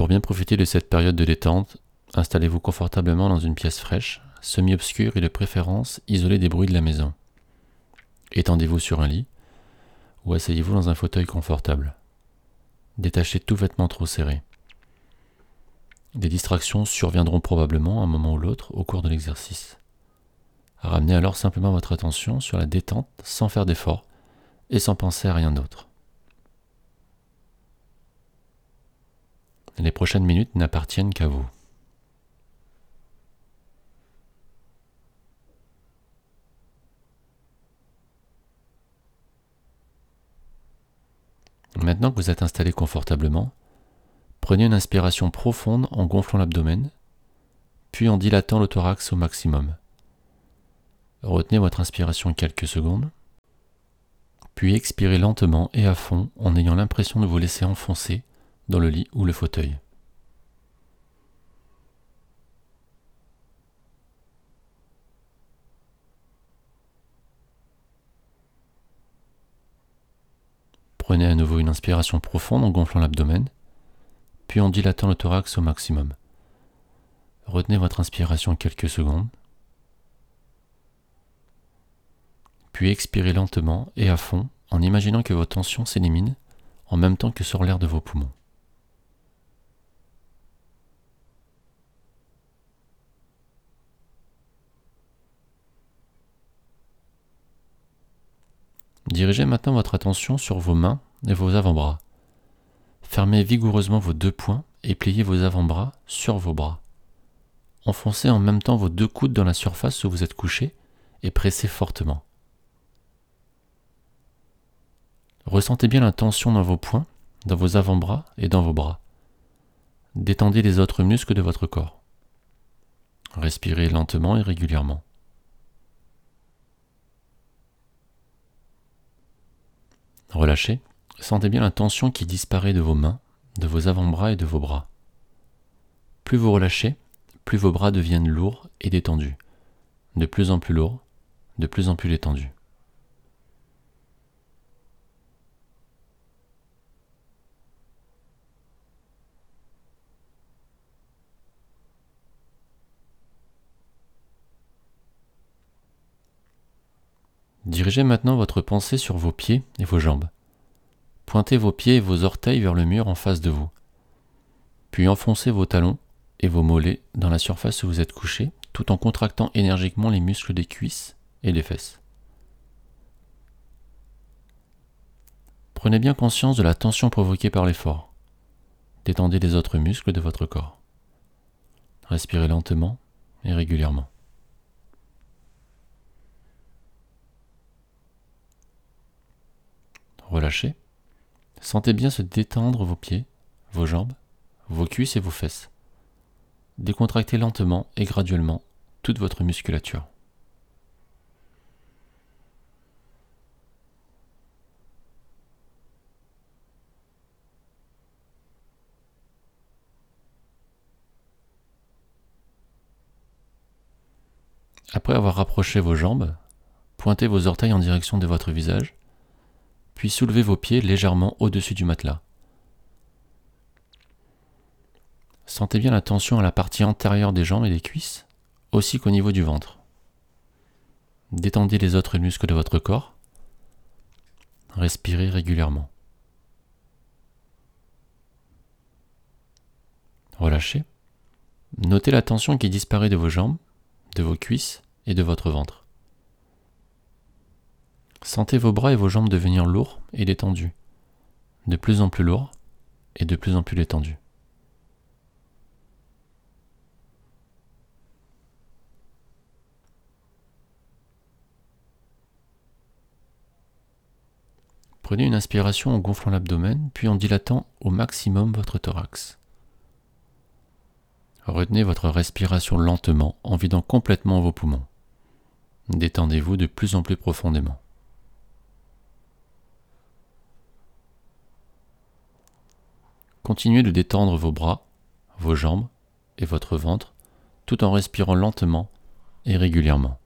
Pour bien profiter de cette période de détente, installez-vous confortablement dans une pièce fraîche, semi-obscure et de préférence isolée des bruits de la maison. Étendez-vous sur un lit ou asseyez-vous dans un fauteuil confortable. Détachez tout vêtement trop serré. Des distractions surviendront probablement un moment ou l'autre au cours de l'exercice. Ramenez alors simplement votre attention sur la détente sans faire d'effort et sans penser à rien d'autre. Les prochaines minutes n'appartiennent qu'à vous. Maintenant que vous êtes installé confortablement, prenez une inspiration profonde en gonflant l'abdomen, puis en dilatant le thorax au maximum. Retenez votre inspiration quelques secondes, puis expirez lentement et à fond en ayant l'impression de vous laisser enfoncer dans le lit ou le fauteuil. Prenez à nouveau une inspiration profonde en gonflant l'abdomen, puis en dilatant le thorax au maximum. Retenez votre inspiration quelques secondes, puis expirez lentement et à fond en imaginant que vos tensions s'éliminent en même temps que sort l'air de vos poumons. Dirigez maintenant votre attention sur vos mains et vos avant-bras. Fermez vigoureusement vos deux poings et pliez vos avant-bras sur vos bras. Enfoncez en même temps vos deux coudes dans la surface où vous êtes couché et pressez fortement. Ressentez bien la tension dans vos poings, dans vos avant-bras et dans vos bras. Détendez les autres muscles de votre corps. Respirez lentement et régulièrement. Relâchez. Sentez bien la tension qui disparaît de vos mains, de vos avant-bras et de vos bras. Plus vous relâchez, plus vos bras deviennent lourds et détendus. De plus en plus lourds, de plus en plus détendus. Dirigez maintenant votre pensée sur vos pieds et vos jambes. Pointez vos pieds et vos orteils vers le mur en face de vous. Puis enfoncez vos talons et vos mollets dans la surface où vous êtes couché, tout en contractant énergiquement les muscles des cuisses et des fesses. Prenez bien conscience de la tension provoquée par l'effort. Détendez les autres muscles de votre corps. Respirez lentement et régulièrement. Relâchez. Sentez bien se détendre vos pieds, vos jambes, vos cuisses et vos fesses. Décontractez lentement et graduellement toute votre musculature. Après avoir rapproché vos jambes, pointez vos orteils en direction de votre visage puis soulevez vos pieds légèrement au-dessus du matelas. Sentez bien la tension à la partie antérieure des jambes et des cuisses, aussi qu'au niveau du ventre. Détendez les autres muscles de votre corps. Respirez régulièrement. Relâchez. Notez la tension qui disparaît de vos jambes, de vos cuisses et de votre ventre. Sentez vos bras et vos jambes devenir lourds et détendus, de plus en plus lourds et de plus en plus détendus. Prenez une inspiration en gonflant l'abdomen, puis en dilatant au maximum votre thorax. Retenez votre respiration lentement en vidant complètement vos poumons. Détendez-vous de plus en plus profondément. Continuez de détendre vos bras, vos jambes et votre ventre tout en respirant lentement et régulièrement.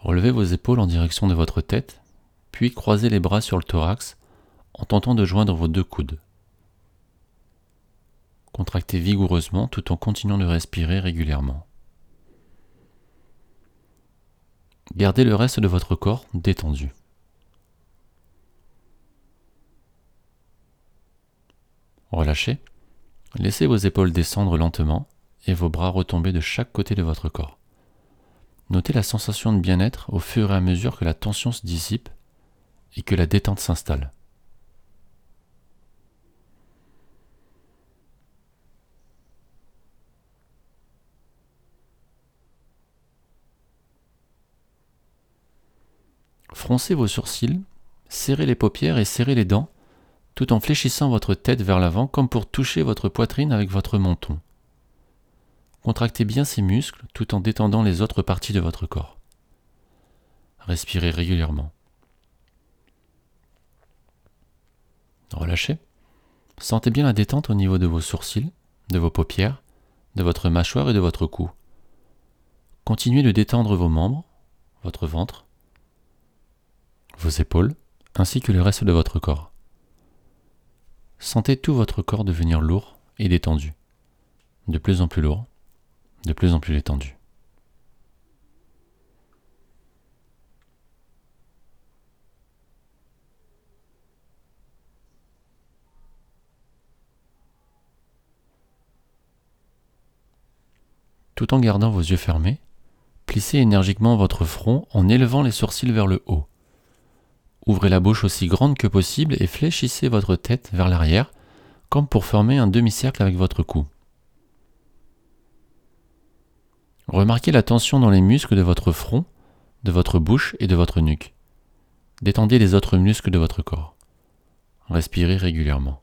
Relevez vos épaules en direction de votre tête, puis croisez les bras sur le thorax en tentant de joindre vos deux coudes. Contractez vigoureusement tout en continuant de respirer régulièrement. Gardez le reste de votre corps détendu. Relâchez. Laissez vos épaules descendre lentement et vos bras retomber de chaque côté de votre corps. Notez la sensation de bien-être au fur et à mesure que la tension se dissipe et que la détente s'installe. Froncez vos sourcils, serrez les paupières et serrez les dents, tout en fléchissant votre tête vers l'avant comme pour toucher votre poitrine avec votre menton. Contractez bien ces muscles tout en détendant les autres parties de votre corps. Respirez régulièrement. Relâchez. Sentez bien la détente au niveau de vos sourcils, de vos paupières, de votre mâchoire et de votre cou. Continuez de détendre vos membres, votre ventre, vos épaules, ainsi que le reste de votre corps. Sentez tout votre corps devenir lourd et détendu, de plus en plus lourd, de plus en plus détendu. Tout en gardant vos yeux fermés, plissez énergiquement votre front en élevant les sourcils vers le haut. Ouvrez la bouche aussi grande que possible et fléchissez votre tête vers l'arrière, comme pour former un demi-cercle avec votre cou. Remarquez la tension dans les muscles de votre front, de votre bouche et de votre nuque. Détendez les autres muscles de votre corps. Respirez régulièrement.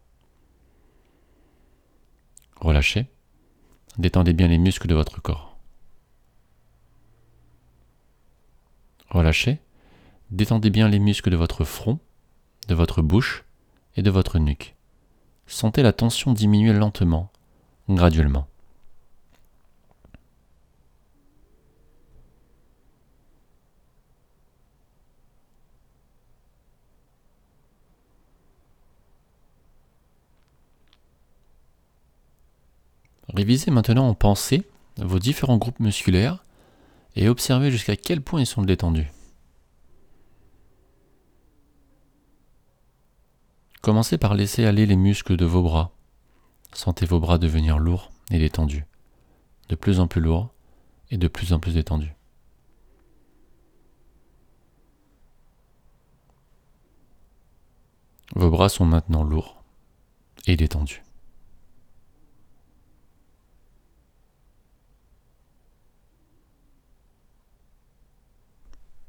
Relâchez. Détendez bien les muscles de votre corps. Relâchez. Détendez bien les muscles de votre front, de votre bouche et de votre nuque. Sentez la tension diminuer lentement, graduellement. Révisez maintenant en pensée vos différents groupes musculaires et observez jusqu'à quel point ils sont détendus. Commencez par laisser aller les muscles de vos bras. Sentez vos bras devenir lourds et détendus, de plus en plus lourds et de plus en plus détendus. Vos bras sont maintenant lourds et détendus.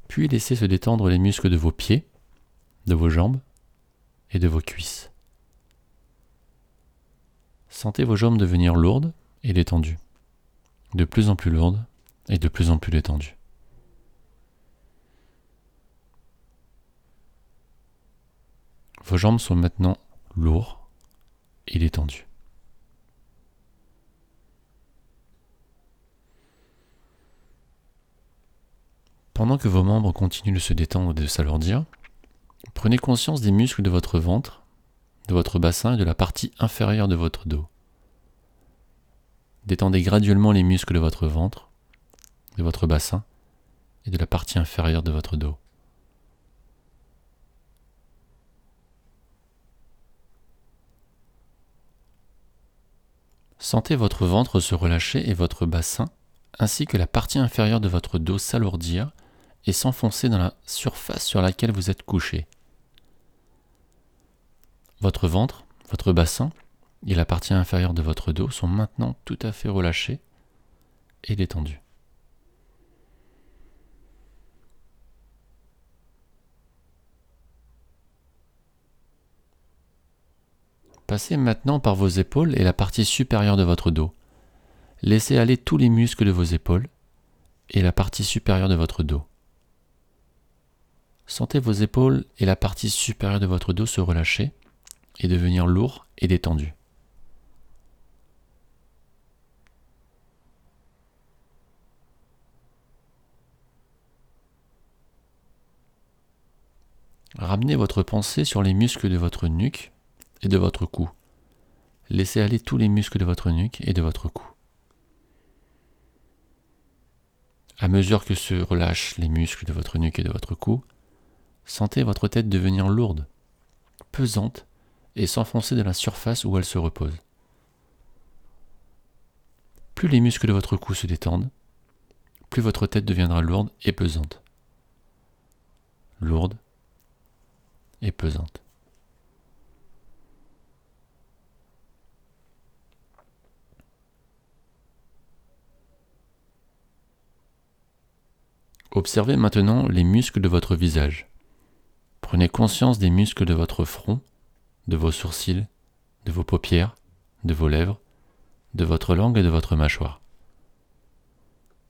Puis laissez se détendre les muscles de vos pieds, de vos jambes et de vos cuisses. Sentez vos jambes devenir lourdes et détendues, de plus en plus lourdes et de plus en plus détendues. Vos jambes sont maintenant lourdes et détendues. Pendant que vos membres continuent de se détendre et de s'alourdir, prenez conscience des muscles de votre ventre, de votre bassin et de la partie inférieure de votre dos. Détendez graduellement les muscles de votre ventre, de votre bassin et de la partie inférieure de votre dos. Sentez votre ventre se relâcher et votre bassin, ainsi que la partie inférieure de votre dos s'alourdir et s'enfoncer dans la surface sur laquelle vous êtes couché. Votre ventre, votre bassin et la partie inférieure de votre dos sont maintenant tout à fait relâchés et détendus. Passez maintenant par vos épaules et la partie supérieure de votre dos. Laissez aller tous les muscles de vos épaules et la partie supérieure de votre dos. Sentez vos épaules et la partie supérieure de votre dos se relâcher et devenir lourds et détendus. Ramenez votre pensée sur les muscles de votre nuque et de votre cou. Laissez aller tous les muscles de votre nuque et de votre cou. À mesure que se relâchent les muscles de votre nuque et de votre cou, sentez votre tête devenir lourde, pesante et s'enfoncer dans la surface où elle se repose. Plus les muscles de votre cou se détendent, plus votre tête deviendra lourde et pesante. Lourde et pesante. Observez maintenant les muscles de votre visage. Prenez conscience des muscles de votre front, de vos sourcils, de vos paupières, de vos lèvres, de votre langue et de votre mâchoire.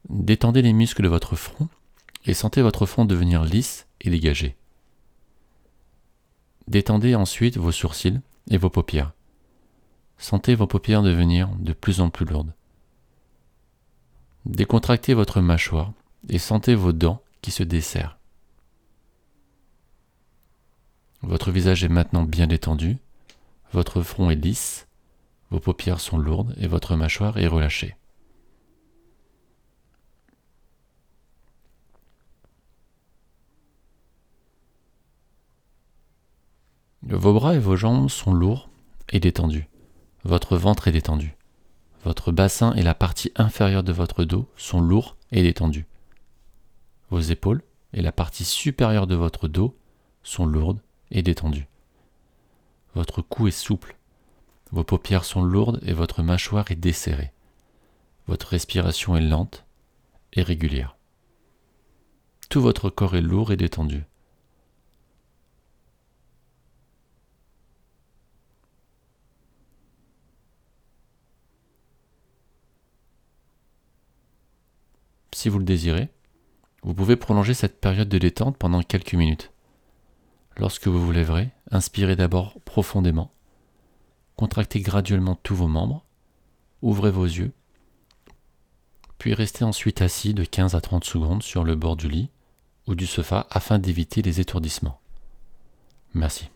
Détendez les muscles de votre front et sentez votre front devenir lisse et dégagé. Détendez ensuite vos sourcils et vos paupières. Sentez vos paupières devenir de plus en plus lourdes. Décontractez votre mâchoire et sentez vos dents qui se desserrent. Votre visage est maintenant bien détendu, votre front est lisse, vos paupières sont lourdes et votre mâchoire est relâchée. Vos bras et vos jambes sont lourds et détendus. Votre ventre est détendu. Votre bassin et la partie inférieure de votre dos sont lourds et détendus. Vos épaules et la partie supérieure de votre dos sont lourdes et détendues. Votre cou est souple. Vos paupières sont lourdes et votre mâchoire est desserrée. Votre respiration est lente et régulière. Tout votre corps est lourd et détendu. Si vous le désirez, vous pouvez prolonger cette période de détente pendant quelques minutes. Lorsque vous vous lèverez, inspirez d'abord profondément, contractez graduellement tous vos membres, ouvrez vos yeux, puis restez ensuite assis de 15 à 30 secondes sur le bord du lit ou du sofa afin d'éviter les étourdissements. Merci.